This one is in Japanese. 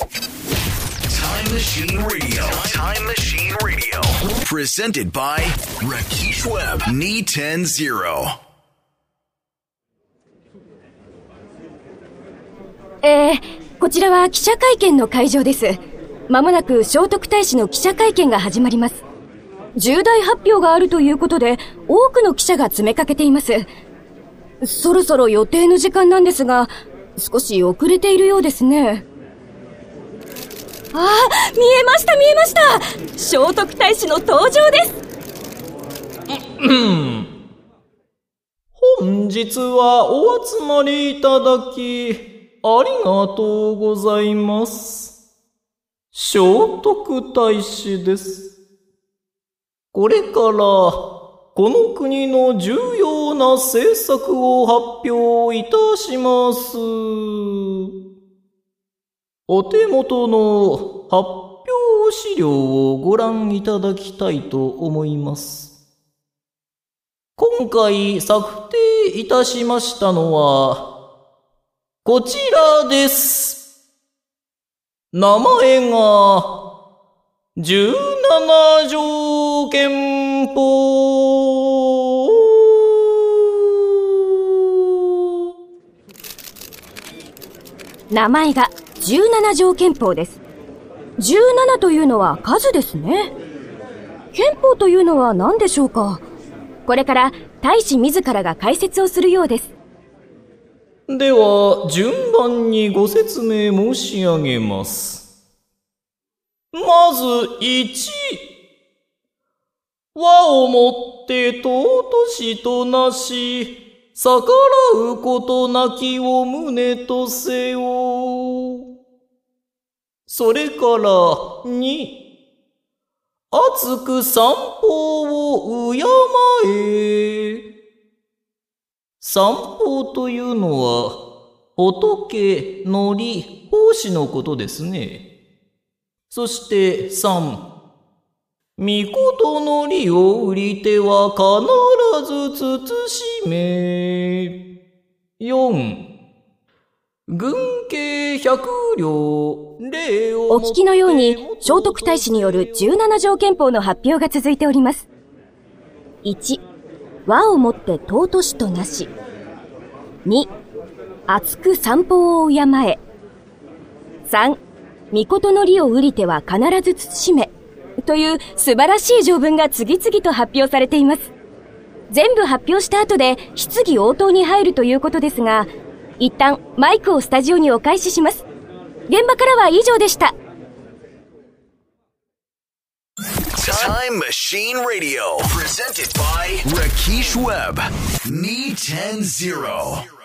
Time Machine Radio. Time Machine Radio. Presented by Rakesh Webb. Knee 10 0. えー、こちらは記者会見の会場です。まもなく聖徳太子の記者会見が始まります。重大発表があるということで、多くの記者が詰めかけています。そろそろ予定の時間なんですが、少し遅れているようですね。ああ、見えました見えました聖徳太子の登場です本日はお集まりいただき、ありがとうございます。聖徳太子です。これから、この国の重要な政策を発表いたします。お手元の発表資料をご覧いただきたいと思います。今回策定いたしましたのは、こちらです。名前が、17条憲法。名前が17条憲法です。17というのは数ですね。憲法というのは何でしょうか？これから大使自らが解説をするようです。では、順番にご説明申し上げます。まず、1。和をもって尊しとなし、逆らうことなきを胸とせよ。それから、2。熱く散歩を敬え。散歩というのは、仏、のり、奉仕のことですね。そして三、御事のりを売りては必ず慎め。四、軍慶百両、礼をお聞きのように、聖徳太子による17条憲法の発表が続いております。1、和をもって尊しとなし。2、厚く散歩を敬え。3、御事の利を売りては必ず慎め。という素晴らしい条文が次々と発表されています。全部発表した後で質疑応答に入るということですが、一旦マイクをスタジオにお返しします。現場からは以上でした。タイムマシーンラディオプレゼンティッドバイラキシウェブ210